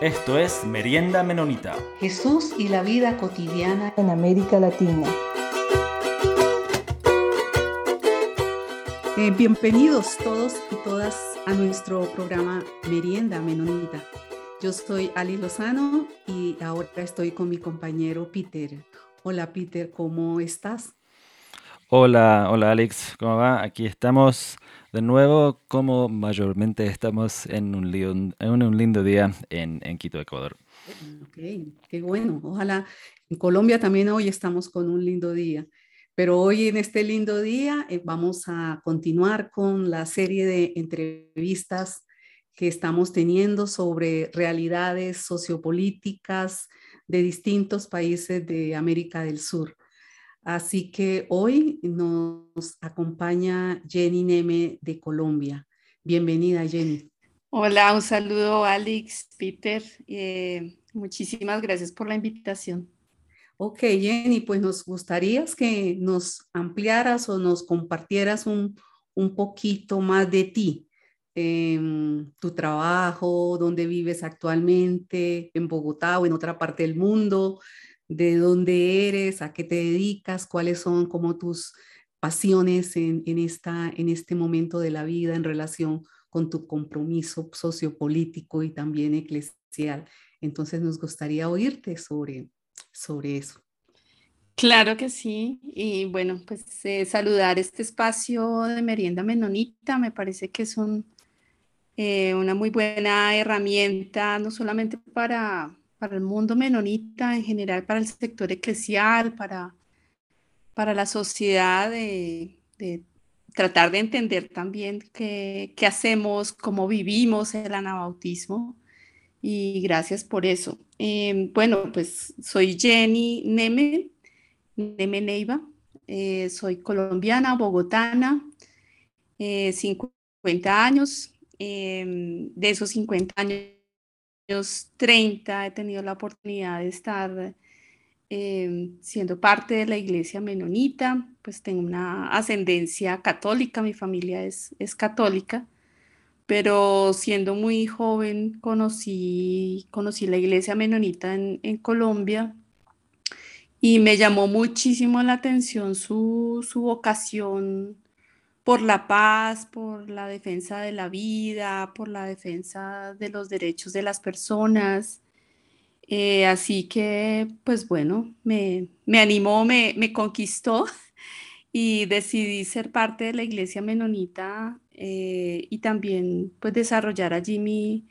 Esto es Merienda Menonita. Jesús y la vida cotidiana en América Latina. Eh, bienvenidos todos y todas a nuestro programa Merienda Menonita. Yo soy Ali Lozano y ahora estoy con mi compañero Peter. Hola Peter, ¿cómo estás? Hola, hola Alex, ¿cómo va? Aquí estamos de nuevo, como mayormente estamos en un, lindo, día en, en, Quito, Ecuador. Ok, qué bueno. Ojalá en Colombia también hoy estamos con un lindo día. Pero hoy en este lindo día eh, vamos a continuar con la serie de entrevistas que estamos teniendo sobre realidades sociopolíticas de distintos países de América del Sur. Así que hoy nos acompaña Jenny Neme de Colombia. Bienvenida, Jenny. Hola, un saludo, Alex, Peter. Eh, muchísimas gracias por la invitación. Ok, Jenny, pues nos gustaría que nos ampliaras o nos compartieras un, un poquito más de ti, em, tu trabajo, dónde vives actualmente, en Bogotá o en otra parte del mundo, de dónde eres, a qué te dedicas, cuáles son como tus pasiones en, esta, en este momento de la vida en relación con tu compromiso sociopolítico y también eclesial. Entonces nos gustaría oírte sobre, sobre eso. Claro que sí. Y bueno, pues eh, saludar este espacio de merienda menonita. Me parece que es eh, una muy buena herramienta, no solamente para para el mundo menonita en general, para el sector eclesial, para, para la sociedad, de, tratar de entender también qué, qué, hacemos, cómo vivimos el anabautismo. Y gracias por eso. Em, bueno, pues soy Jenny Neme, Neme Neiva. Eh, soy colombiana, bogotana, 50 eh, años. Em, de esos 50 años 30 he tenido la oportunidad de estar em, siendo parte de la iglesia menonita, pues tengo una ascendencia católica, mi familia es, es católica, pero siendo muy joven conocí, conocí la iglesia menonita en, en Colombia y me llamó muchísimo la atención su, su vocación por la paz, por la defensa de la vida, por la defensa de los derechos de las personas. Eh, así que, pues bueno, me, animó, me, conquistó y decidí ser parte de la iglesia menonita eh, y también pues desarrollar allí mi,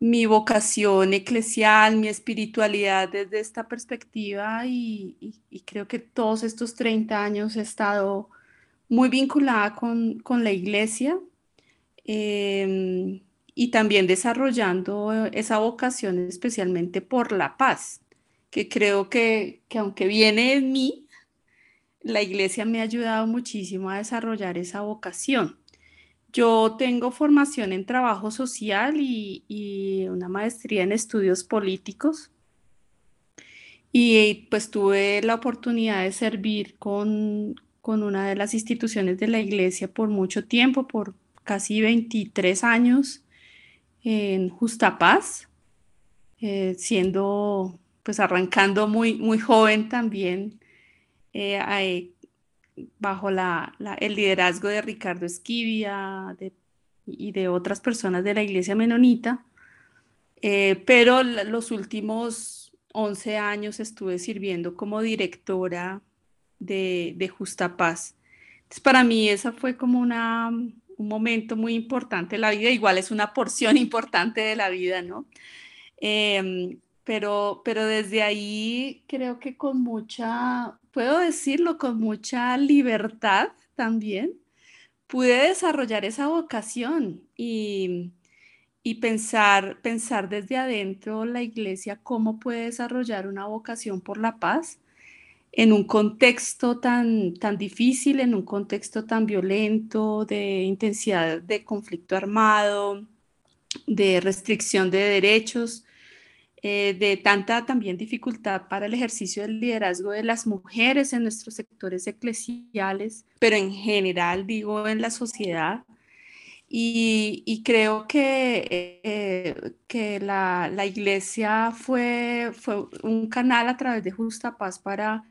mi vocación eclesial, mi espiritualidad desde esta perspectiva y creo que todos estos 30 años he estado muy vinculada con, la iglesia em, y también desarrollando esa vocación especialmente por la paz, que creo que, aunque viene en mí, la iglesia me ha ayudado muchísimo a desarrollar esa vocación. Yo tengo formación en trabajo social y, y, una maestría en estudios políticos. Y pues tuve la oportunidad de servir con, con una de las instituciones de la iglesia por mucho tiempo, por casi 23 años en Justa Paz, eh, siendo, pues arrancando muy, muy joven también, eh, bajo la, el liderazgo de Ricardo Esquivia y de otras personas de la iglesia menonita, eh, pero los últimos 11 años estuve sirviendo como directora de, Justa Paz. Entonces, para mí esa fue como una, un momento muy importante de la vida, igual es una porción importante de la vida, ¿no? Em, pero, pero desde ahí creo que con mucha, puedo decirlo, con mucha libertad también, pude desarrollar esa vocación y, y pensar, pensar desde adentro la iglesia cómo puede desarrollar una vocación por la paz en un contexto tan, tan difícil, en un contexto tan violento, de intensidad de conflicto armado, de restricción de derechos, eh, de tanta también dificultad para el ejercicio del liderazgo de las mujeres en nuestros sectores eclesiales, pero en general digo en la sociedad. Y, creo que, eh, que la, la, iglesia fue, fue un canal a través de Justa Paz para,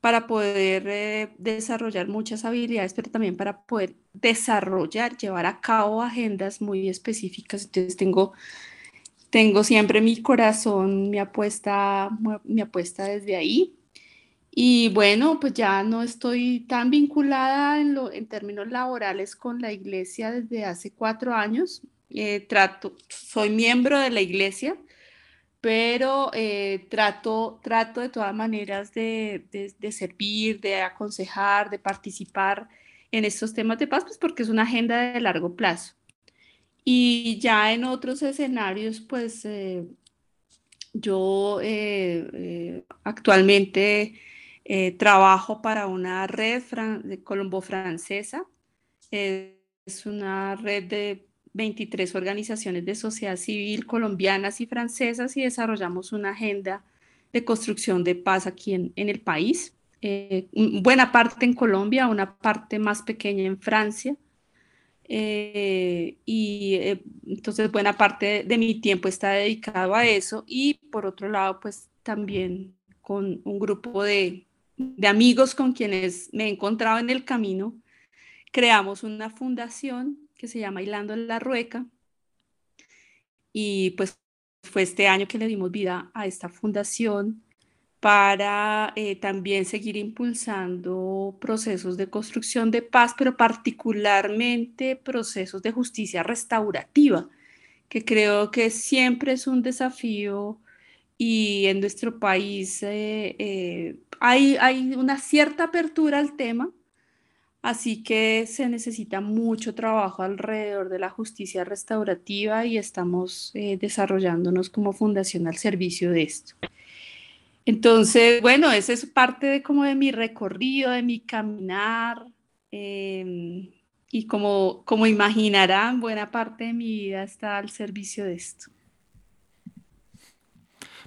para poder eh, desarrollar muchas habilidades, pero también para poder desarrollar, llevar a cabo agendas muy específicas. Entonces tengo, tengo siempre mi corazón, mi apuesta, mi apuesta desde ahí. Y bueno, pues ya no estoy tan vinculada en, lo, en términos laborales con la iglesia desde hace cuatro años. Eh, trato, soy miembro de la iglesia, pero eh, trato, trato de todas maneras de, de, servir, de aconsejar, de participar en estos temas de paz, pues porque es una agenda de largo plazo. Y ya en otros escenarios, pues eh, yo actualmente eh, trabajo para una red de colombo-francesa. es una red de 23 organizaciones de sociedad civil colombianas y francesas y desarrollamos una agenda de construcción de paz aquí en, el país. Eh, buena parte en Colombia, una parte más pequeña en Francia. Eh, y entonces buena parte de mi tiempo está dedicado a eso y por otro lado pues también con un grupo de de amigos con quienes me he encontrado en el camino, creamos una fundación que se llama Hilando la Rueca. Y pues fue este año que le dimos vida a esta fundación para eh, también seguir impulsando procesos de construcción de paz, pero particularmente procesos de justicia restaurativa, que creo que siempre es un desafío y en nuestro país eh, eh, hay, hay una cierta apertura al tema, así que se necesita mucho trabajo alrededor de la justicia restaurativa y estamos eh, desarrollándonos como fundación al servicio de esto. Entonces, bueno, esa es parte de como de mi recorrido, de mi caminar. Em, y como, como imaginarán, buena parte de mi vida está al servicio de esto.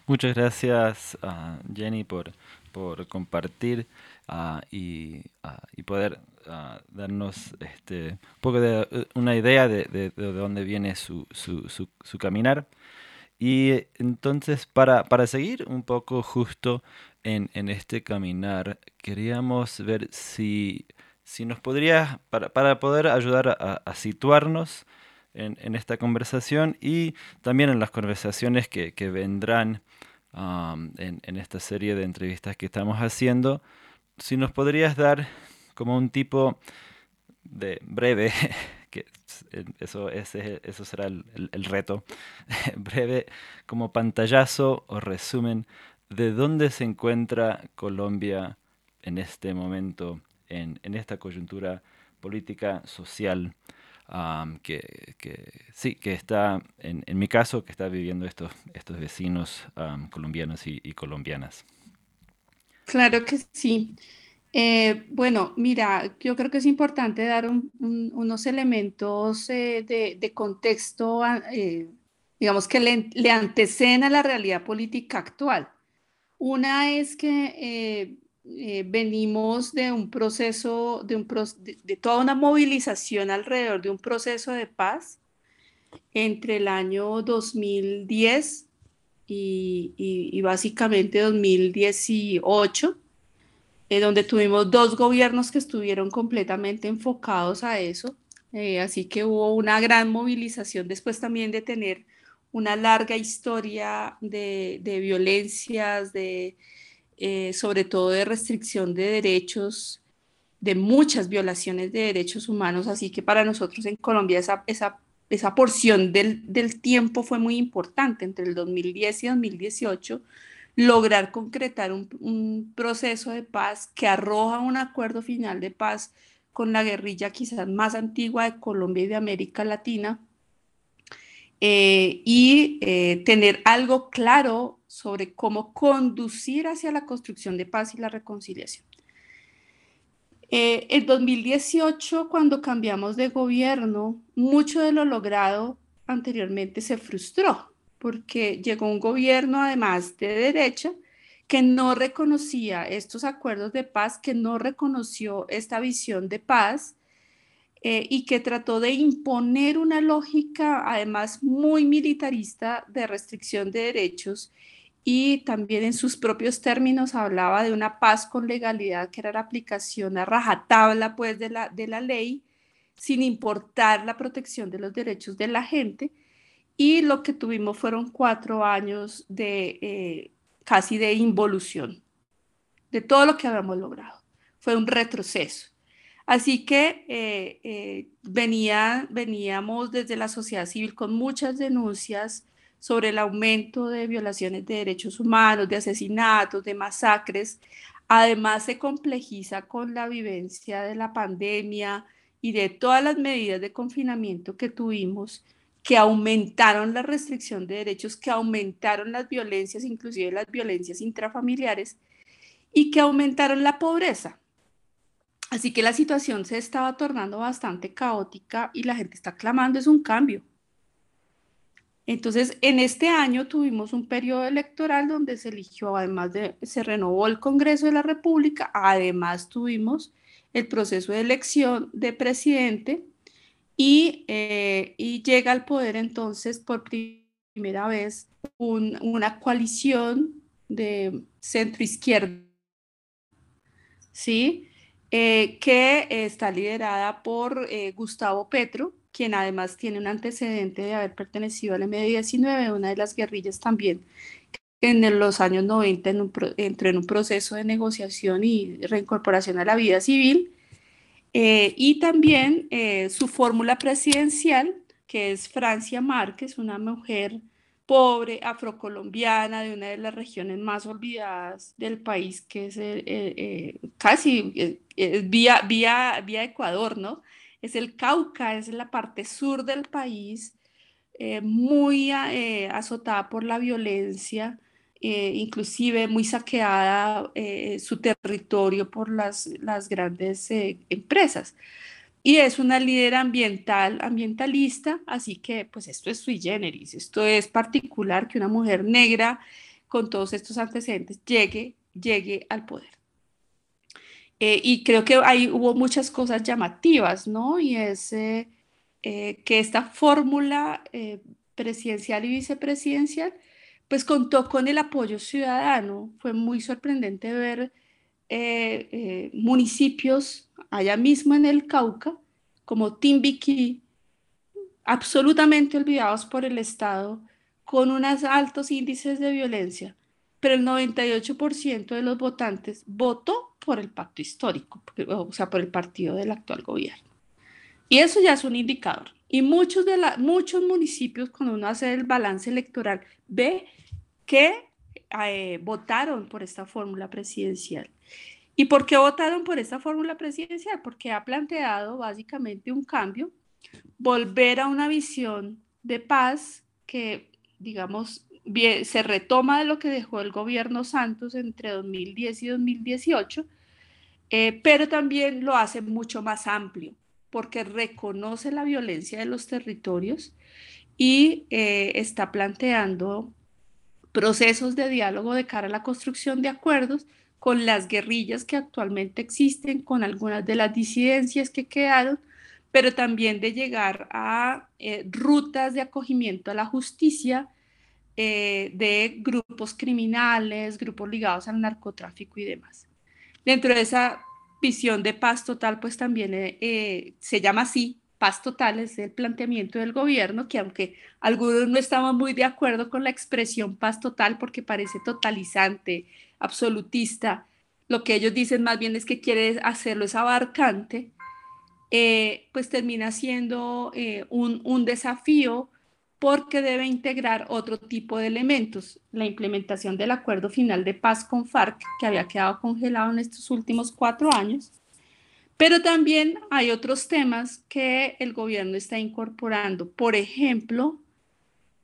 Muchas gracias, uh, Jenny, por, por compartir y, uh, y, poder darnos este, un poco de eh, una idea de, de, de dónde viene su, su, su, caminar. Y entonces, para, para seguir un poco justo en, en este caminar, queríamos ver si, si nos podría, para, para poder ayudar a, a situarnos, en, en, esta conversación y también en las conversaciones que, que vendrán en, en, esta serie de entrevistas que estamos haciendo. Si nos podrías dar como un tipo de breve, que eso, ese, eso será el, el, reto, breve como pantallazo o resumen de dónde se encuentra Colombia en este momento, en, en esta coyuntura política, social que, sí, que está, en, mi caso, que está viviendo estos, estos vecinos colombianos y, colombianas. Claro que sí. Eh, bueno, mira, yo creo que es importante dar unos elementos eh, de, contexto, eh, digamos, que le, anteceden a la realidad política actual. Una es que venimos de un proceso, de, un, de, toda una movilización alrededor de un proceso de paz entre el año 2010 y, y, básicamente 2018, eh, donde tuvimos dos gobiernos que estuvieron completamente enfocados a eso. Eh, así que hubo una gran movilización después también de tener una larga historia de, de violencias, de, eh, sobre todo de restricción de derechos, de muchas violaciones de derechos humanos, así que para nosotros en Colombia esa, esa, esa porción del, del tiempo fue muy importante entre el 2010 y 2018 lograr concretar un, proceso de paz que arroja un acuerdo final de paz con la guerrilla quizás más antigua de Colombia y de América Latina, eh, y eh, tener algo claro sobre cómo conducir hacia la construcción de paz y la reconciliación. Eh, en 2018, cuando cambiamos de gobierno, mucho de lo logrado anteriormente se frustró, porque llegó un gobierno además de derecha que no reconocía estos acuerdos de paz, que no reconoció esta visión de paz eh, y que trató de imponer una lógica además muy militarista de restricción de derechos y también en sus propios términos hablaba de una paz con legalidad que era la aplicación a rajatabla pues de la, de la ley sin importar la protección de los derechos de la gente y lo que tuvimos fueron cuatro años de eh, casi de involución de todo lo que habíamos logrado. Fue un retroceso. Así que eh, eh, venía, veníamos desde la sociedad civil con muchas denuncias sobre el aumento de violaciones de derechos humanos, de asesinatos, de masacres. Además, se complejiza con la vivencia de la pandemia y de todas las medidas de confinamiento que tuvimos, que aumentaron la restricción de derechos, que aumentaron las violencias, inclusive las violencias intrafamiliares, y que aumentaron la pobreza. Así que la situación se estaba tornando bastante caótica y la gente está clamando es un cambio. Entonces, en este año tuvimos un periodo electoral donde se eligió, además de, se renovó el Congreso de la República, además tuvimos el proceso de elección de presidente y, eh, y llega al poder entonces por primera vez una coalición de centro izquierda, ¿sí? Eh, que está liderada por eh, Gustavo Petro, quien además tiene un antecedente de haber pertenecido al M19, una de las guerrillas también, en los años 90 entró en un proceso de negociación y reincorporación a la vida civil, eh, y también su fórmula presidencial, que es Francia Márquez, una mujer pobre, afrocolombiana, de una de las regiones más olvidadas del país, que es eh, casi vía, vía, vía Ecuador, ¿no? Es el Cauca, es la parte sur del país, eh, muy eh, azotada por la violencia, inclusive muy saqueada su territorio por las, las grandes empresas y es una líder ambiental, ambientalista, así que pues esto es sui generis, esto es particular que una mujer negra con todos estos antecedentes llegue, llegue al poder. Eh, y creo que ahí hubo muchas cosas llamativas, ¿no? Y es eh, eh, que esta fórmula presidencial y vicepresidencial, pues contó con el apoyo ciudadano. Fue muy sorprendente ver municipios allá mismo en el Cauca, como Timbiquí, absolutamente olvidados por el Estado, con unos altos índices de violencia, pero el 98% de los votantes votó por el pacto histórico, o sea, por el partido del actual gobierno. Y eso ya es un indicador. Y muchos, de la, muchos municipios, cuando uno hace el balance electoral, ve que eh, votaron por esta fórmula presidencial. ¿Y por qué votaron por esta fórmula presidencial? Porque ha planteado básicamente un cambio, volver a una visión de paz que, digamos, se retoma de lo que dejó el gobierno Santos entre 2010 y 2018, eh, pero también lo hace mucho más amplio, porque reconoce la violencia de los territorios y eh, está planteando procesos de diálogo de cara a la construcción de acuerdos con las guerrillas que actualmente existen, con algunas de las disidencias que quedaron, pero también de llegar a eh, rutas de acogimiento a la justicia eh, de grupos criminales, grupos ligados al narcotráfico y demás. Dentro de esa visión de paz total, pues también eh, se llama así, paz total es el planteamiento del gobierno, que aunque algunos no estaban muy de acuerdo con la expresión paz total porque parece totalizante, absolutista, lo que ellos dicen más bien es que quiere hacerlo es abarcante, eh, pues termina siendo eh, un, un desafío porque debe integrar otro tipo de elementos, la implementación del acuerdo final de paz con FARC, que había quedado congelado en estos últimos cuatro años, pero también hay otros temas que el gobierno está incorporando. Por ejemplo,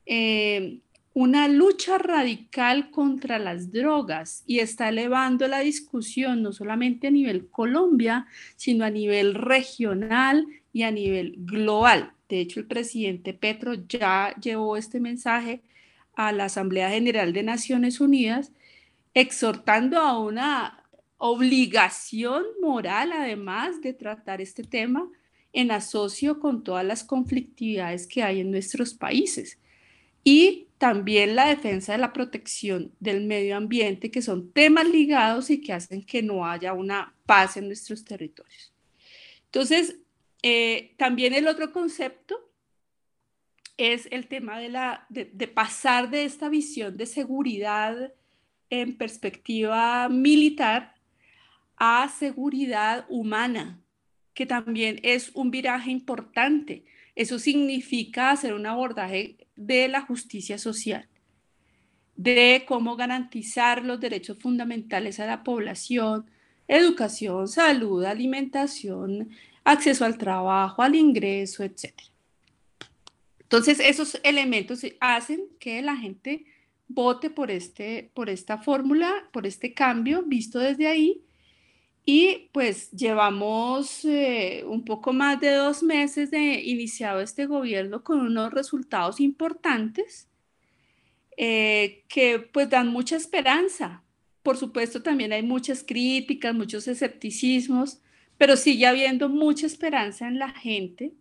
eh, una lucha radical contra las drogas y está elevando la discusión no solamente a nivel Colombia, sino a nivel regional y a nivel global. De hecho, el presidente Petro ya llevó este mensaje a la Asamblea General de Naciones Unidas, exhortando a una obligación moral, además de tratar este tema en asocio con todas las conflictividades que hay en nuestros países. Y también la defensa de la protección del medio ambiente, que son temas ligados y que hacen que no haya una paz en nuestros territorios. Entonces, eh, también el otro concepto es el tema de, la, de, pasar de esta visión de seguridad en perspectiva militar a seguridad humana, que también es un viraje importante. Eso significa hacer un abordaje de la justicia social, de cómo garantizar los derechos fundamentales a la población, educación, salud, alimentación, acceso al trabajo, al ingreso, etc. Entonces, esos elementos hacen que la gente vote por, este, por esta fórmula, por este cambio visto desde ahí y pues llevamos eh, un poco más de dos meses de iniciado este gobierno con unos resultados importantes eh, que pues dan mucha esperanza. Por supuesto también hay muchas críticas, muchos escepticismos, pero sigue habiendo mucha esperanza en la gente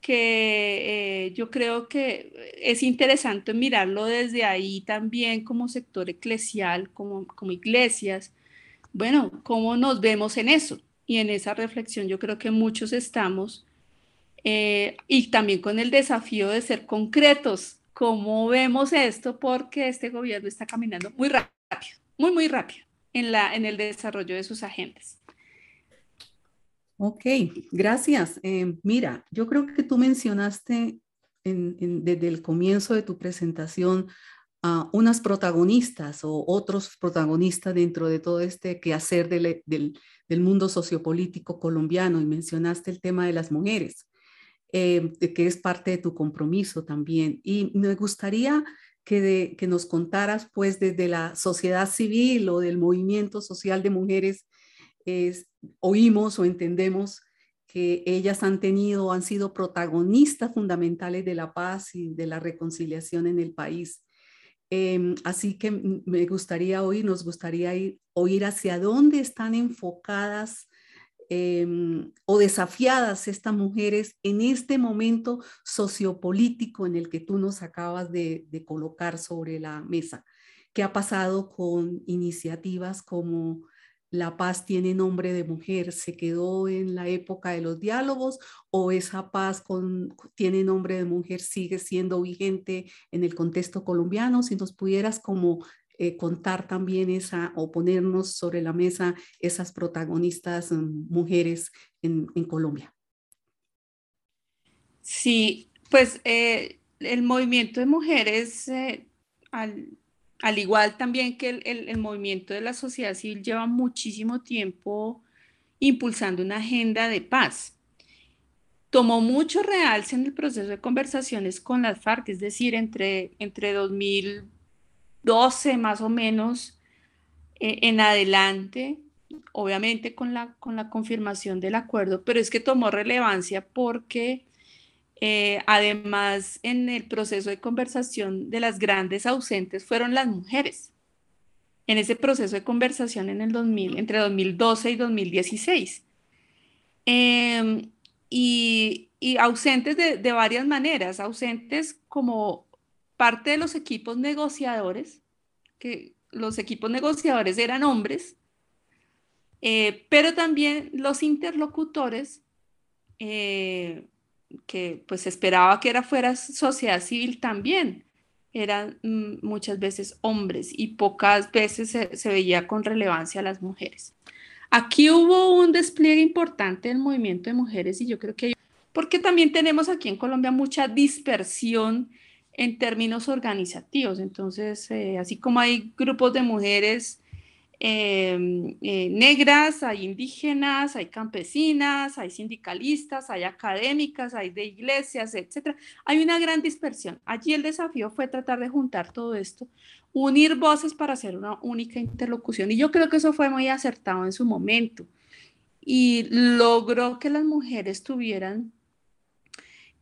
que eh, yo creo que es interesante mirarlo desde ahí también como sector eclesial, como, como iglesias, bueno, ¿cómo nos vemos en eso? Y en esa reflexión yo creo que muchos estamos, eh, y también con el desafío de ser concretos, ¿cómo vemos esto? Porque este gobierno está caminando muy rápido, muy, muy rápido en, la, en el desarrollo de sus agendas. Ok, gracias. Eh, mira, yo creo que tú mencionaste desde el comienzo de tu presentación unas protagonistas o otros protagonistas dentro de todo este quehacer del, del, mundo sociopolítico colombiano y mencionaste el tema de las mujeres, eh, que es parte de tu compromiso también. Y me gustaría que, que nos contaras, pues, desde la sociedad civil o del movimiento social de mujeres, oímos o entendemos que ellas han tenido, han sido protagonistas fundamentales de la paz y de la reconciliación en el país. Em, así que me gustaría oír, nos gustaría oír hacia dónde están enfocadas em, o desafiadas estas mujeres en este momento sociopolítico en el que tú nos acabas de colocar sobre la mesa. ¿Qué ha pasado con iniciativas como la paz tiene nombre de mujer, se quedó en la época de los diálogos o esa paz con, tiene nombre de mujer sigue siendo vigente en el contexto colombiano. Si nos pudieras como eh, contar también esa o ponernos sobre la mesa esas protagonistas mm, mujeres en, Colombia. Sí, pues eh, el movimiento de mujeres eh, al, al igual también que el, movimiento de la sociedad civil lleva muchísimo tiempo impulsando una agenda de paz. Tomó mucho realce en el proceso de conversaciones con las FARC, es decir, entre, entre 2012 más o menos eh, en adelante, obviamente con la, con la confirmación del acuerdo, pero es que tomó relevancia porque eh, además, en el proceso de conversación de las grandes ausentes fueron las mujeres. En ese proceso de conversación en el 2000, entre 2012 y 2016. Em, y, ausentes de, varias maneras, ausentes como parte de los equipos negociadores, que los equipos negociadores eran hombres, eh, pero también los interlocutores eh, que pues esperaba que era fuera sociedad civil también eran mm, muchas veces hombres y pocas veces se, veía con relevancia a las mujeres. Aquí hubo un despliegue importante del movimiento de mujeres y yo creo que porque también tenemos aquí en Colombia mucha dispersión en términos organizativos. Entonces, eh, así como hay grupos de mujeres Em, eh, negras, hay indígenas, hay campesinas, hay sindicalistas, hay académicas, hay de iglesias, etc. Hay una gran dispersión. Allí el desafío fue tratar de juntar todo esto, unir voces para hacer una única interlocución. Y yo creo que eso fue muy acertado en su momento. Y logró que las mujeres tuvieran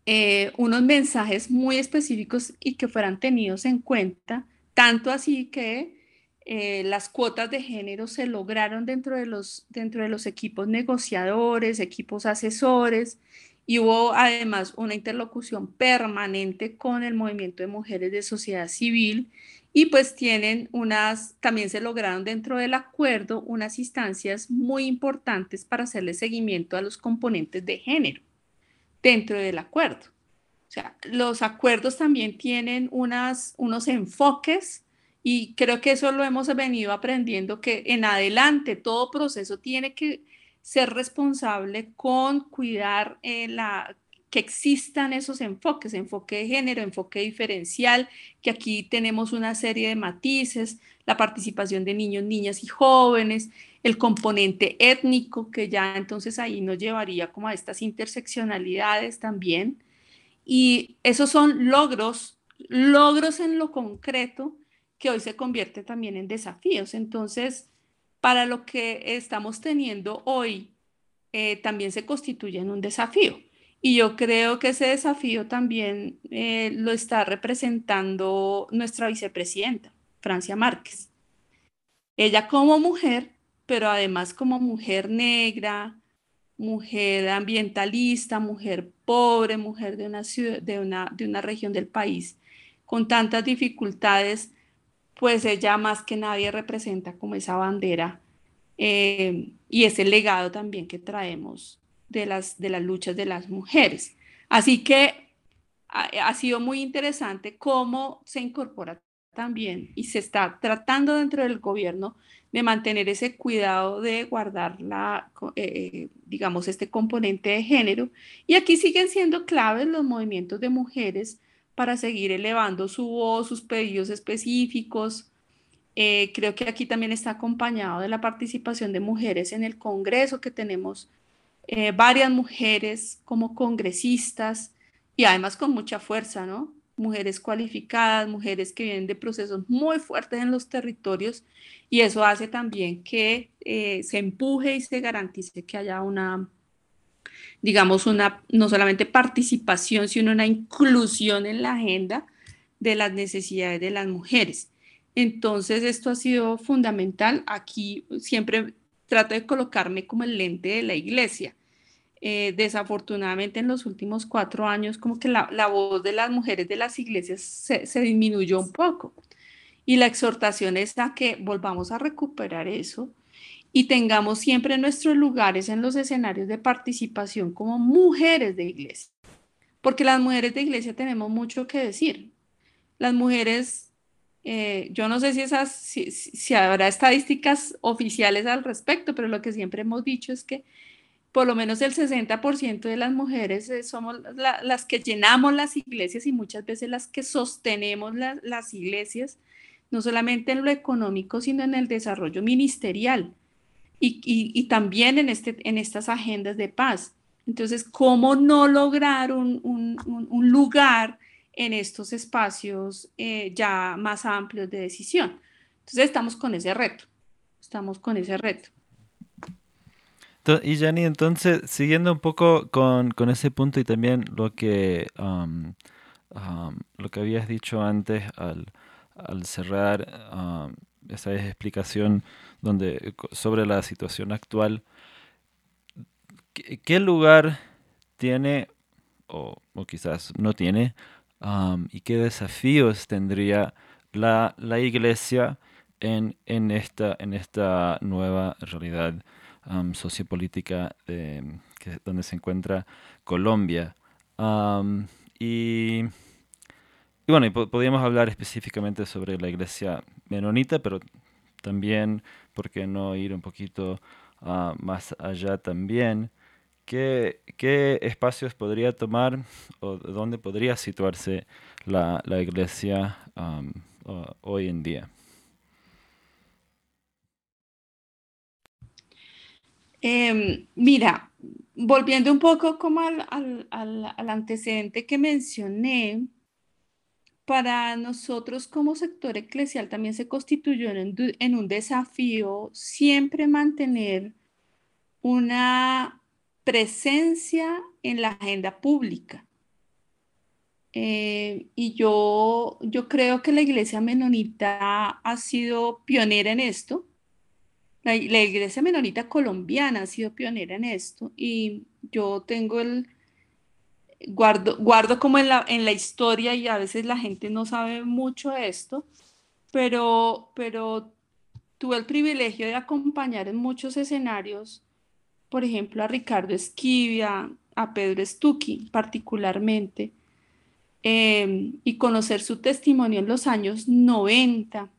eh, unos mensajes muy específicos y que fueran tenidos en cuenta, tanto así que eh, las cuotas de género se lograron dentro de, los, dentro de los equipos negociadores, equipos asesores, y hubo además una interlocución permanente con el movimiento de mujeres de sociedad civil y pues tienen unas, también se lograron dentro del acuerdo unas instancias muy importantes para hacerle seguimiento a los componentes de género dentro del acuerdo. O sea, los acuerdos también tienen unas, unos enfoques y creo que eso lo hemos venido aprendiendo, que en adelante todo proceso tiene que ser responsable con cuidar eh, la, que existan esos enfoques, enfoque de género, enfoque diferencial, que aquí tenemos una serie de matices, la participación de niños, niñas y jóvenes, el componente étnico, que ya entonces ahí nos llevaría como a estas interseccionalidades también. Y esos son logros, logros en lo concreto que hoy se convierte también en desafíos. Entonces, para lo que estamos teniendo hoy, eh, también se constituye en un desafío. Y yo creo que ese desafío también eh, lo está representando nuestra vicepresidenta, Francia Márquez. Ella como mujer, pero además como mujer negra, mujer ambientalista, mujer pobre, mujer de una, ciudad, de una, de una región del país con tantas dificultades, pues ella más que nadie representa como esa bandera eh, y ese legado también que traemos de las, de las luchas de las mujeres. Así que ha, sido muy interesante cómo se incorpora también y se está tratando dentro del gobierno de mantener ese cuidado de guardar la, eh, digamos, este componente de género. Y aquí siguen siendo claves los movimientos de mujeres para seguir elevando su voz, sus pedidos específicos. Eh, creo que aquí también está acompañado de la participación de mujeres en el Congreso, que tenemos eh, varias mujeres como congresistas y además con mucha fuerza, ¿no? Mujeres cualificadas, mujeres que vienen de procesos muy fuertes en los territorios y eso hace también que eh, se empuje y se garantice que haya una digamos, una, no solamente participación, sino una inclusión en la agenda de las necesidades de las mujeres. Entonces, esto ha sido fundamental. Aquí siempre trato de colocarme como el lente de la iglesia. Eh, desafortunadamente, en los últimos cuatro años, como que la, voz de las mujeres de las iglesias se, se disminuyó un poco. Y la exhortación es a que volvamos a recuperar eso, y tengamos siempre nuestros lugares en los escenarios de participación como mujeres de iglesia. Porque las mujeres de iglesia tenemos mucho que decir. Las mujeres, eh, yo no sé si, esas, si, habrá estadísticas oficiales al respecto, pero lo que siempre hemos dicho es que por lo menos el 60% de las mujeres eh, somos las que llenamos las iglesias y muchas veces las que sostenemos las iglesias, no solamente en lo económico, sino en el desarrollo ministerial y, también en, este, en estas agendas de paz. Entonces, ¿cómo no lograr un, lugar en estos espacios eh, ya más amplios de decisión? Entonces, estamos con ese reto, estamos con ese reto. Y Jenny, entonces, siguiendo un poco con, ese punto y también lo que, um, um, lo que habías dicho antes al, cerrar um, esa explicación donde, sobre la situación actual, ¿qué, lugar tiene o, quizás no tiene y qué desafíos tendría la, iglesia en, en, esta, en esta nueva realidad sociopolítica donde se encuentra Colombia? y, bueno, podríamos hablar específicamente sobre la iglesia menonita, pero también, ¿por qué no ir un poquito ah, más allá también? ¿Qué, espacios podría tomar o dónde podría situarse la, iglesia hoy en día? Em, mira, volviendo un poco como al, al antecedente que mencioné, para nosotros como sector eclesial también se constituyó en, un desafío siempre mantener una presencia en la agenda pública. Eh, y yo, yo creo que la iglesia menonita ha sido pionera en esto. La, la, iglesia menonita colombiana ha sido pionera en esto y yo tengo el, guardo, guardo como en la, en la historia y a veces la gente no sabe mucho esto, pero, pero tuve el privilegio de acompañar en muchos escenarios, por ejemplo, a Ricardo Esquivia, a Pedro Stucchi particularmente, em, y conocer su testimonio en los años 90,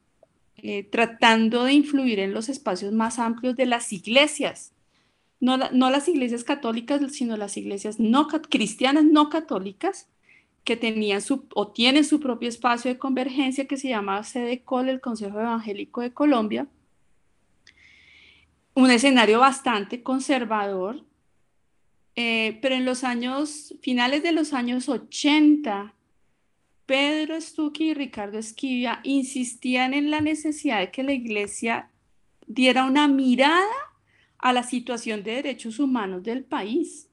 eh, tratando de influir en los espacios más amplios de las iglesias, no, las iglesias católicas, sino las iglesias no cristianas no católicas, que tenían su, o tienen su propio espacio de convergencia que se llama CEDECOL, el Consejo Evangélico de Colombia. Un escenario bastante conservador, eh, pero en los años, finales de los años 80, Pedro Stucchi y Ricardo Esquivia insistían en la necesidad de que la iglesia diera una mirada a la situación de derechos humanos del país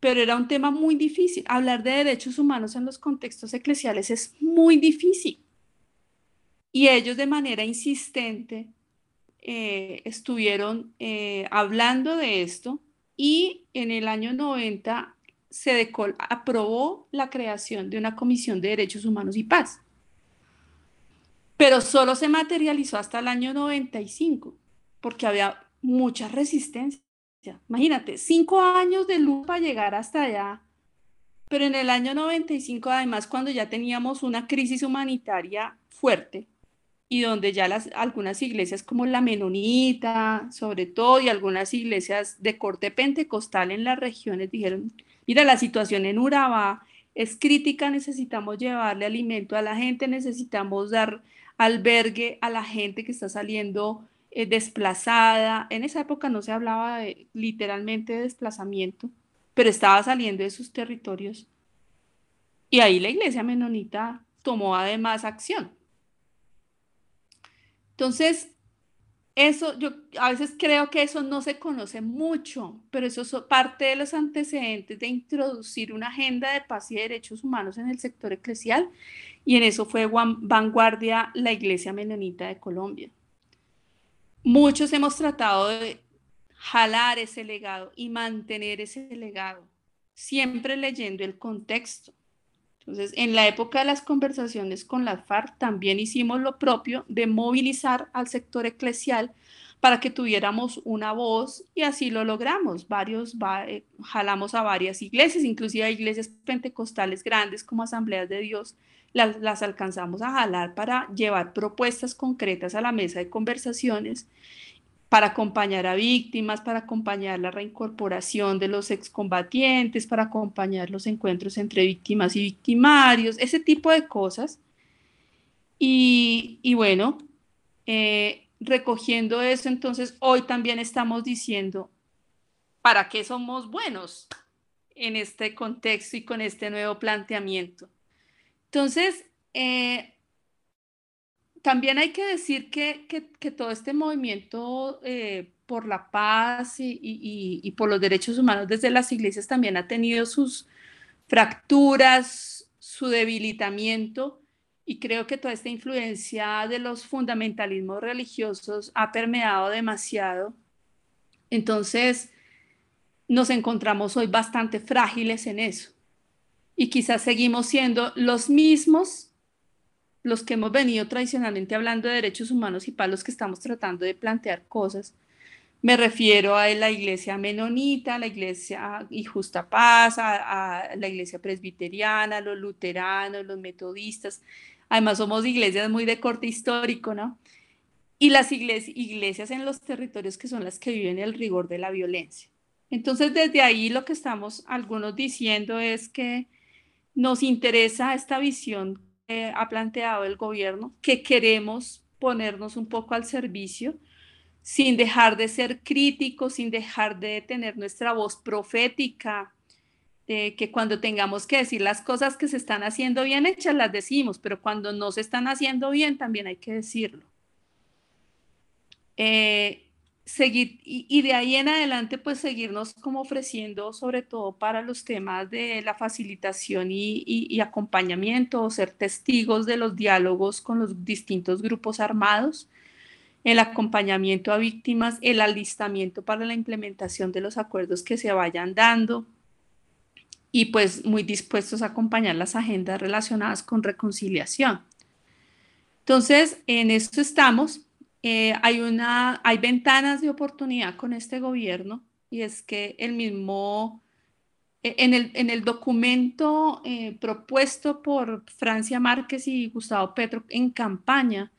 pero era un tema muy difícil. Hablar de derechos humanos en los contextos eclesiales es muy difícil. Y ellos de manera insistente eh, estuvieron eh, hablando de esto y en el año 90 se aprobó la creación de una comisión de derechos humanos y paz. Pero solo se materializó hasta el año 95 porque había mucha resistencia. Imagínate, cinco años de luz para llegar hasta allá. Pero en el año 95, además, cuando ya teníamos una crisis humanitaria fuerte y donde ya las, algunas iglesias como la Menonita, sobre todo, y algunas iglesias de corte pentecostal en las regiones dijeron, mira, la situación en Urabá es crítica, necesitamos llevarle alimento a la gente, necesitamos dar albergue a la gente que está saliendo eh, desplazada. En esa época no se hablaba de, literalmente de desplazamiento, pero estaba saliendo de sus territorios. Y ahí la iglesia menonita tomó además acción. Entonces, eso, yo a veces creo que eso no se conoce mucho, pero eso es parte de los antecedentes de introducir una agenda de paz y derechos humanos en el sector eclesial, y en eso fue vanguardia la Iglesia Menonita de Colombia. Muchos hemos tratado de jalar ese legado y mantener ese legado, siempre leyendo el contexto. Entonces, en la época de las conversaciones con la FARC, también hicimos lo propio de movilizar al sector eclesial para que tuviéramos una voz y así lo logramos. Varios eh, jalamos a varias iglesias, inclusive a iglesias pentecostales grandes como Asambleas de Dios, las, alcanzamos a jalar para llevar propuestas concretas a la mesa de conversaciones para acompañar a víctimas, para acompañar la reincorporación de los excombatientes, para acompañar los encuentros entre víctimas y victimarios, ese tipo de cosas. Y, bueno, eh, recogiendo eso, entonces hoy también estamos diciendo, ¿para qué somos buenos en este contexto y con este nuevo planteamiento? Entonces, eh, también hay que decir que, todo este movimiento eh, por la paz y, por los derechos humanos desde las iglesias también ha tenido sus fracturas, su debilitamiento, y creo que toda esta influencia de los fundamentalismos religiosos ha permeado demasiado. Entonces, nos encontramos hoy bastante frágiles en eso y quizás seguimos siendo los mismos los que hemos venido tradicionalmente hablando de derechos humanos y para los que estamos tratando de plantear cosas. Me refiero a la iglesia menonita, a la iglesia y justa paz, a, la iglesia presbiteriana, los luteranos, los metodistas. Además somos iglesias muy de corte histórico, ¿no? Y las iglesias, iglesias en los territorios que son las que viven el rigor de la violencia. Entonces, desde ahí lo que estamos algunos diciendo es que nos interesa esta visión que ha planteado el gobierno, que queremos ponernos un poco al servicio, sin dejar de ser críticos, sin dejar de tener nuestra voz profética, que cuando tengamos que decir las cosas que se están haciendo bien hechas, las decimos, pero cuando no se están haciendo bien, también hay que decirlo. Eh, seguir y, de ahí en adelante pues seguirnos como ofreciendo sobre todo para los temas de la facilitación y, acompañamiento o ser testigos de los diálogos con los distintos grupos armados, el acompañamiento a víctimas, el alistamiento para la implementación de los acuerdos que se vayan dando y pues muy dispuestos a acompañar las agendas relacionadas con reconciliación. Entonces, en esto estamos eh, hay, una, hay ventanas de oportunidad con este gobierno y es que el mismo, e, en el, en el documento eh, propuesto por Francia Márquez y Gustavo Petro en campaña,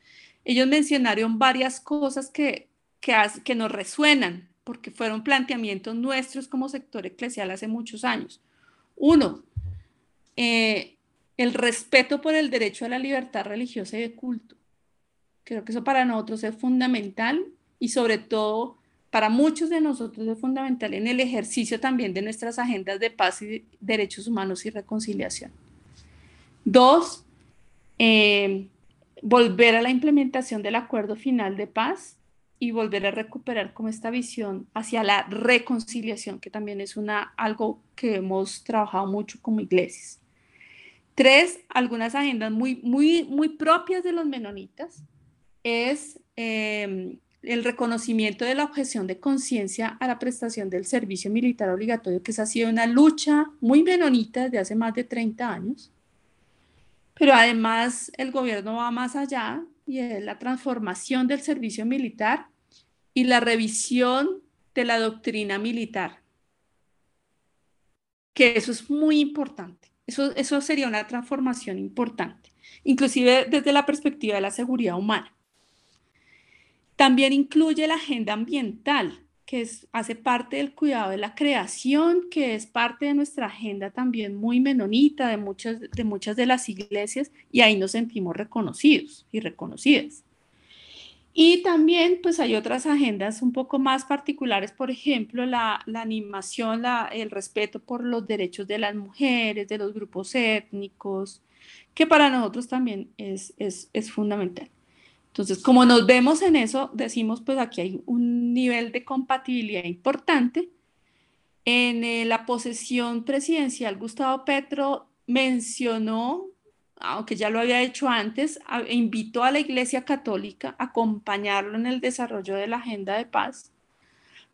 ellos mencionaron varias cosas que, que, nos resuenan, porque fueron planteamientos nuestros como sector eclesial hace muchos años. Uno, eh, el respeto por el derecho a la libertad religiosa y de culto. Creo que eso para nosotros es fundamental y sobre todo para muchos de nosotros es fundamental en el ejercicio también de nuestras agendas de paz y derechos humanos y reconciliación. Dos, eh, volver a la implementación del acuerdo final de paz y volver a recuperar como esta visión hacia la reconciliación, que también es una, algo que hemos trabajado mucho como iglesias. Tres, algunas agendas muy, muy, muy propias de los menonitas, es em, el reconocimiento de la objeción de conciencia a la prestación del servicio militar obligatorio, que esa ha sido una lucha muy menonita desde hace más de 30 años. Pero además el gobierno va más allá y es la transformación del servicio militar y la revisión de la doctrina militar, que eso es muy importante. Eso, eso sería una transformación importante, inclusive desde la perspectiva de la seguridad humana. También incluye la agenda ambiental, que es, hace parte del cuidado de la creación, que es parte de nuestra agenda también muy menonita de muchas de, las iglesias, y ahí nos sentimos reconocidos y reconocidas. Y también pues hay otras agendas un poco más particulares, por ejemplo, la, animación, el respeto por los derechos de las mujeres, de los grupos étnicos, que para nosotros también es fundamental. Entonces, como nos vemos en eso, decimos, pues aquí hay un nivel de compatibilidad importante. En eh, la posesión presidencial, Gustavo Petro mencionó, aunque ya lo había hecho antes, e invitó a la Iglesia Católica a acompañarlo en el desarrollo de la agenda de paz,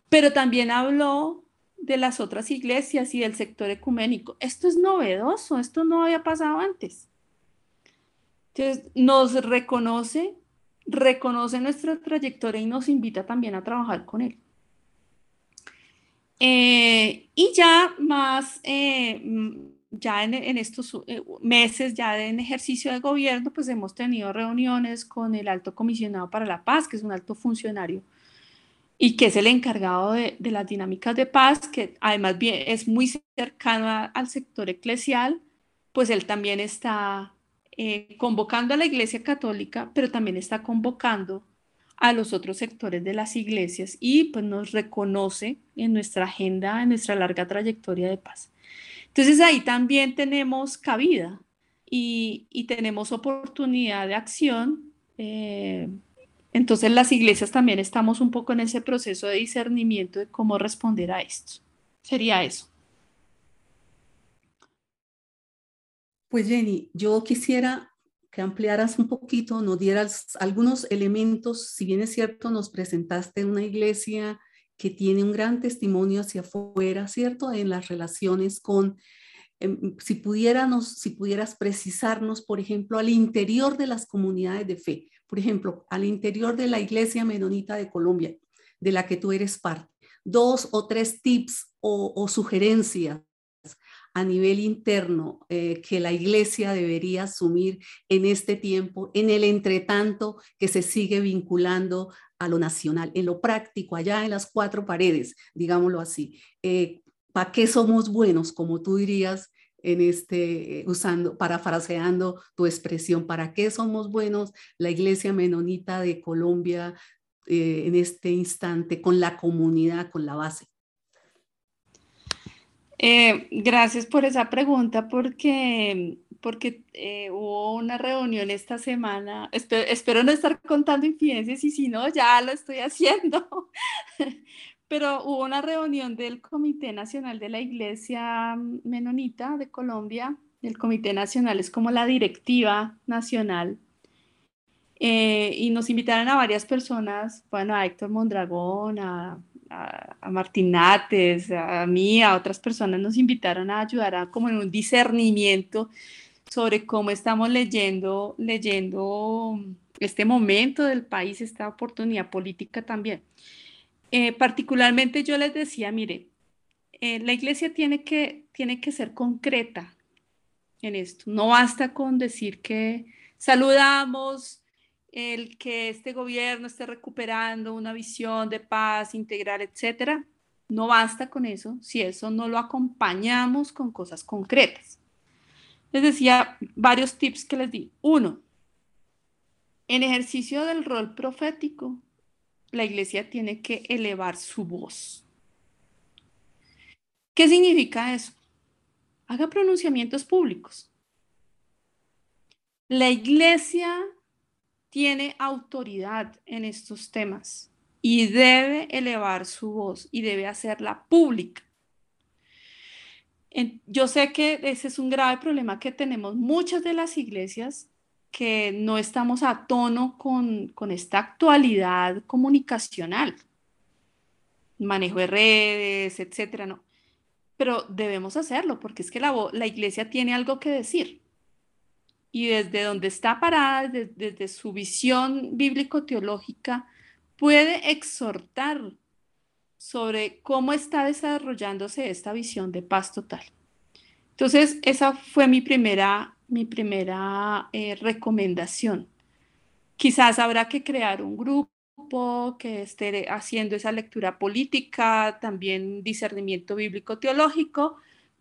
pero también habló de las otras iglesias y del sector ecuménico. Esto es novedoso, esto no había pasado antes. Entonces, nos reconoce reconoce nuestra trayectoria y nos invita también a trabajar con él. Eh, y ya más, eh, ya en, estos eh, meses, ya en ejercicio de gobierno, pues hemos tenido reuniones con el alto comisionado para la paz, que es un alto funcionario y que es el encargado de, las dinámicas de paz, que además bien, es muy cercano al sector eclesial, pues él también está eh, convocando a la Iglesia Católica, pero también está convocando a los otros sectores de las iglesias y pues nos reconoce en nuestra agenda, en nuestra larga trayectoria de paz. Entonces ahí también tenemos cabida y, tenemos oportunidad de acción. Eh, entonces las iglesias también estamos un poco en ese proceso de discernimiento de cómo responder a esto. Sería eso. Pues Jenny, yo quisiera que ampliaras un poquito, nos dieras algunos elementos, si bien es cierto, nos presentaste una iglesia que tiene un gran testimonio hacia afuera, ¿cierto? En las relaciones con, em, si, pudiéramos, si pudieras precisarnos, por ejemplo, al interior de las comunidades de fe, por ejemplo, al interior de la iglesia menonita de Colombia, de la que tú eres parte, dos o tres tips o, o sugerencias a nivel interno eh, que la iglesia debería asumir en este tiempo, en el entretanto que se sigue vinculando a lo nacional, en lo práctico, allá en las cuatro paredes, digámoslo así. Eh, ¿Para qué somos buenos, como tú dirías, en este, usando, parafraseando tu expresión, ¿para qué somos buenos la iglesia menonita de Colombia eh, en este instante con la comunidad, con la base? Eh, gracias por esa pregunta porque, porque eh, hubo una reunión esta semana. Espero, no estar contando infidencias y si no, ya lo estoy haciendo. Pero hubo una reunión del Comité Nacional de la Iglesia Menonita de Colombia. El Comité Nacional es como la directiva nacional. Eh, y nos invitaron a varias personas, bueno, a Héctor Mondragón, a a, Martinates, a mí, a otras personas nos invitaron a ayudar a como en un discernimiento sobre cómo estamos leyendo, leyendo este momento del país, esta oportunidad política también. Eh, particularmente yo les decía, mire, eh, la iglesia tiene que, tiene que ser concreta en esto. No basta con decir que saludamos, el que este gobierno esté recuperando una visión de paz integral, etcétera, no basta con eso si eso no lo acompañamos con cosas concretas. Les decía varios tips que les di. Uno, en ejercicio del rol profético, la iglesia tiene que elevar su voz. ¿Qué significa eso? Haga pronunciamientos públicos. La iglesia tiene autoridad en estos temas y debe elevar su voz y debe hacerla pública. Yo sé que ese es un grave problema que tenemos muchas de las iglesias que no estamos a tono con, esta actualidad comunicacional, manejo de redes, etcétera, no. Pero debemos hacerlo porque es que la, la iglesia tiene algo que decir y desde donde está parada, desde, su visión bíblico-teológica, puede exhortar sobre cómo está desarrollándose esta visión de paz total. Entonces, esa fue mi primera, mi primera eh, recomendación. Quizás habrá que crear un grupo que esté haciendo esa lectura política, también discernimiento bíblico-teológico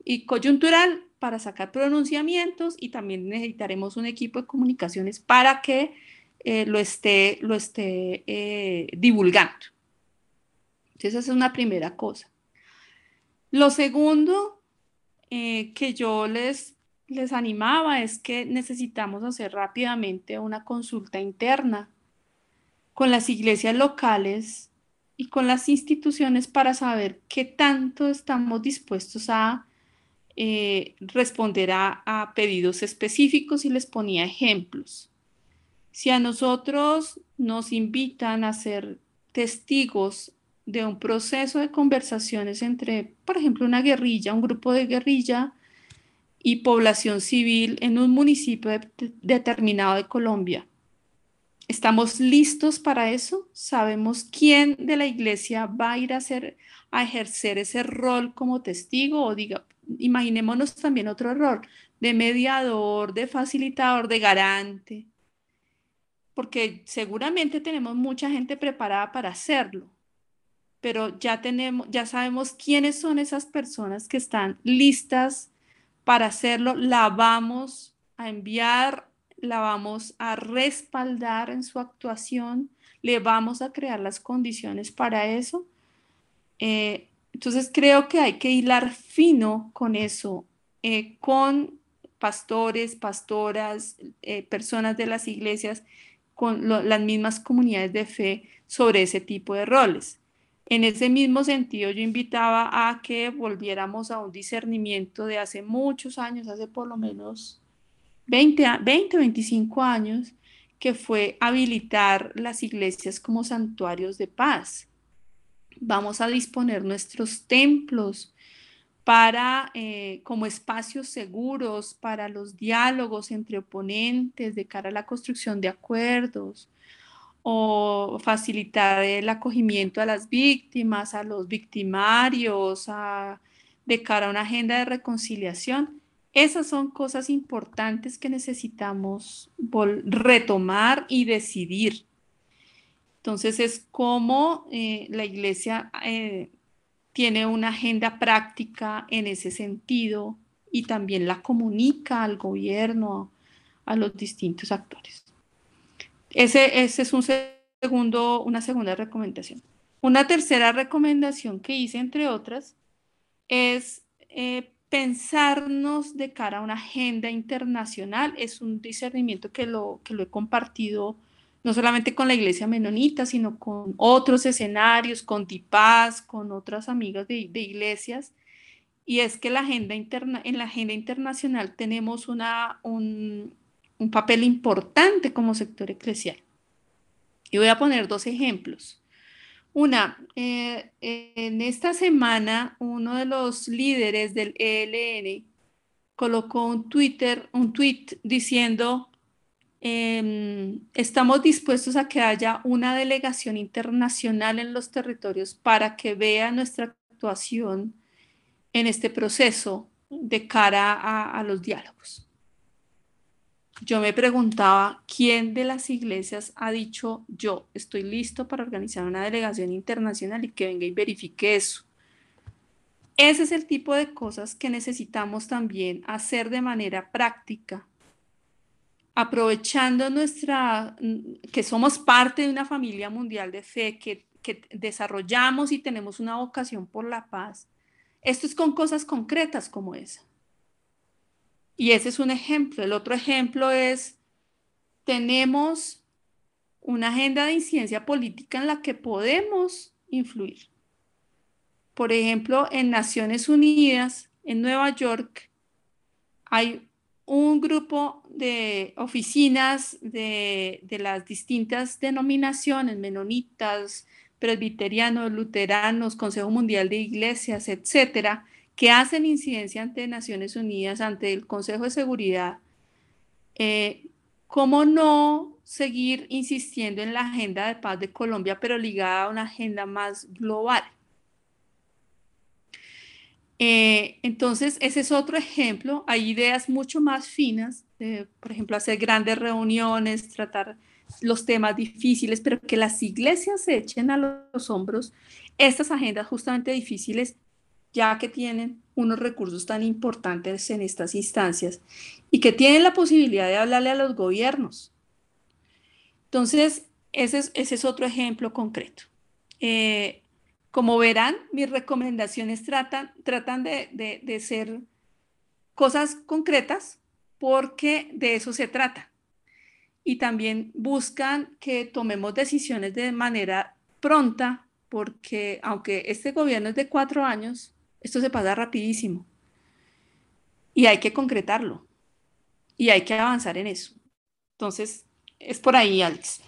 y coyuntural, para sacar pronunciamientos y también necesitaremos un equipo de comunicaciones para que eh, lo esté, lo esté eh, divulgando. Entonces, esa es una primera cosa. Lo segundo eh, que yo les, les animaba es que necesitamos hacer rápidamente una consulta interna con las iglesias locales y con las instituciones para saber qué tanto estamos dispuestos a eh, responderá a pedidos específicos y les ponía ejemplos. Si a nosotros nos invitan a ser testigos de un proceso de conversaciones entre, por ejemplo, una guerrilla, un grupo de guerrilla y población civil en un municipio determinado de Colombia, ¿estamos listos para eso? ¿Sabemos quién de la iglesia va a ir a, hacer, a ejercer ese rol como testigo o diga, imaginémonos también otro error, de mediador, de facilitador, de garante, porque seguramente tenemos mucha gente preparada para hacerlo, pero ya tenemos, ya sabemos quiénes son esas personas que están listas para hacerlo, la vamos a enviar, la vamos a respaldar en su actuación, le vamos a crear las condiciones para eso. Eh, entonces creo que hay que hilar fino con eso, eh, con pastores, pastoras, eh, personas de las iglesias, con las mismas comunidades de fe sobre ese tipo de roles. En ese mismo sentido, yo invitaba a que volviéramos a un discernimiento de hace muchos años, hace por lo menos 20, 20 25 años, que fue habilitar las iglesias como santuarios de paz vamos a disponer nuestros templos para eh, como espacios seguros para los diálogos entre oponentes de cara a la construcción de acuerdos o facilitar el acogimiento a las víctimas, a los victimarios, de cara a una agenda de reconciliación. Esas son cosas importantes que necesitamos retomar y decidir. Entonces es como eh, la iglesia eh, tiene una agenda práctica en ese sentido y también la comunica al gobierno, a los distintos actores. Ese, ese es un segundo, una segunda recomendación. Una tercera recomendación que hice, entre otras, es eh, pensarnos de cara a una agenda internacional es un discernimiento que lo, que lo he compartido no solamente con la iglesia menonita, sino con otros escenarios, con Tipaz, con otras amigas de, iglesias. Y es que la agenda interna, en la agenda internacional tenemos una, un, un papel importante como sector eclesial. Y voy a poner dos ejemplos. Una, eh, en esta semana uno de los líderes del ELN colocó un Twitter, un tweet diciendo Em, estamos dispuestos a que haya una delegación internacional en los territorios para que vea nuestra actuación en este proceso de cara a, los diálogos. Yo me preguntaba, ¿quién de las iglesias ha dicho yo estoy listo para organizar una delegación internacional y que venga y verifique eso? Ese es el tipo de cosas que necesitamos también hacer de manera práctica aprovechando nuestra, que somos parte de una familia mundial de fe, que, que desarrollamos y tenemos una vocación por la paz, esto es con cosas concretas como esa. Y ese es un ejemplo. El otro ejemplo es, tenemos una agenda de incidencia política en la que podemos influir. Por ejemplo, en Naciones Unidas, en Nueva York, hay un grupo de oficinas de, las distintas denominaciones, menonitas, presbiterianos, luteranos, Consejo Mundial de Iglesias, etcétera, que hacen incidencia ante Naciones Unidas, ante el Consejo de Seguridad. Eh, ¿Cómo no seguir insistiendo en la agenda de paz de Colombia, pero ligada a una agenda más global? Eh, entonces, ese es otro ejemplo. Hay ideas mucho más finas, por ejemplo, hacer grandes reuniones, tratar los temas difíciles, pero que las iglesias se echen a los hombros estas agendas justamente difíciles, ya que tienen unos recursos tan importantes en estas instancias y que tienen la posibilidad de hablarle a los gobiernos. Entonces, ese es, ese es otro ejemplo concreto. Eh, como verán, mis recomendaciones tratan, tratan de, ser cosas concretas porque de eso se trata. Y también buscan que tomemos decisiones de manera pronta porque aunque este gobierno es de cuatro años, esto se pasa rapidísimo. Y hay que concretarlo. Y hay que avanzar en eso. Entonces, es por ahí, Alex.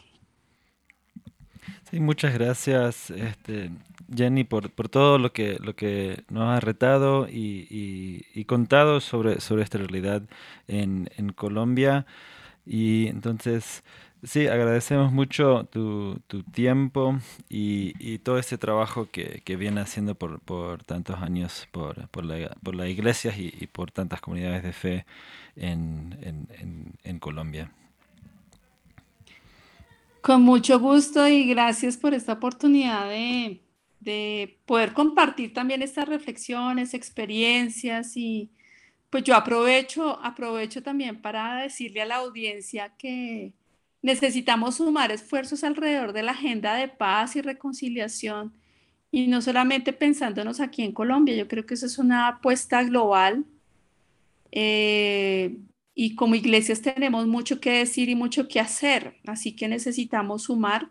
Sí, muchas gracias. Este, Jenny, por, por, todo lo que, lo que nos has retado y, y, contado sobre, sobre esta realidad en, en, Colombia. Y entonces, sí, agradecemos mucho tu, tu tiempo y, y, todo este trabajo que, que viene haciendo por, por, tantos años por, por, la, las iglesias y, por tantas comunidades de fe en, en, en Colombia. Con mucho gusto y gracias por esta oportunidad de de poder compartir también estas reflexiones, experiencias y pues yo aprovecho, aprovecho también para decirle a la audiencia que necesitamos sumar esfuerzos alrededor de la agenda de paz y reconciliación y no solamente pensándonos aquí en Colombia, yo creo que eso es una apuesta global eh, y como iglesias tenemos mucho que decir y mucho que hacer, así que necesitamos sumar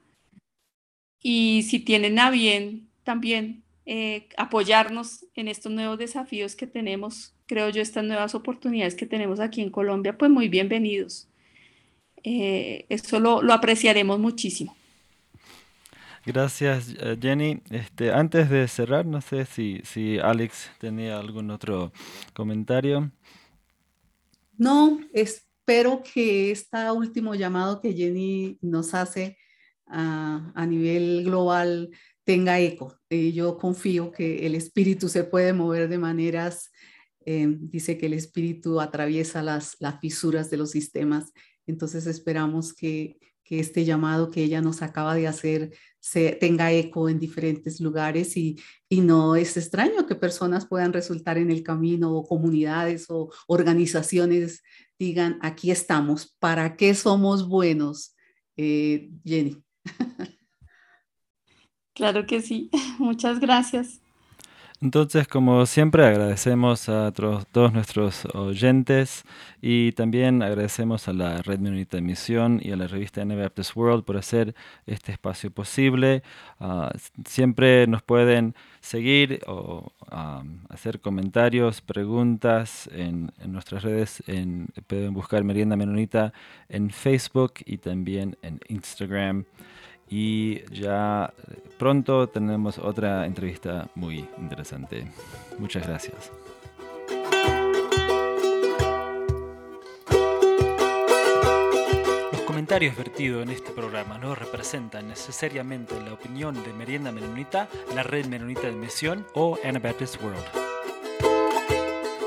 y si tienen a bien también eh, apoyarnos en estos nuevos desafíos que tenemos, creo yo, estas nuevas oportunidades que tenemos aquí en Colombia, pues muy bienvenidos. Eh, eso lo, lo, apreciaremos muchísimo. Gracias, eh, Jenny. Este, antes de cerrar, no sé si, si Alex tenía algún otro comentario. No, espero que este último llamado que Jenny nos hace a, a nivel global tenga eco. Eh, yo confío que el espíritu se puede mover de maneras, eh, dice que el espíritu atraviesa las, las fisuras de los sistemas, entonces esperamos que, que este llamado que ella nos acaba de hacer se, tenga eco en diferentes lugares y, y, no es extraño que personas puedan resultar en el camino o comunidades o organizaciones digan, aquí estamos, ¿para qué somos buenos? Eh, Jenny. Claro que sí, muchas gracias. Entonces, como siempre, agradecemos a todos nuestros oyentes y también agradecemos a la Red Menonita de Misión y a la revista Anabaptist World por hacer este espacio posible. Ah, siempre nos pueden seguir o hacer comentarios, preguntas en, nuestras redes. pueden buscar Merienda Menonita en Facebook y también en Instagram y ya pronto tenemos otra entrevista muy interesante. Muchas gracias. Los comentarios vertidos en este programa no representan necesariamente la opinión de Merienda Menonita, la Red Menonita de Misión o Anabaptist World.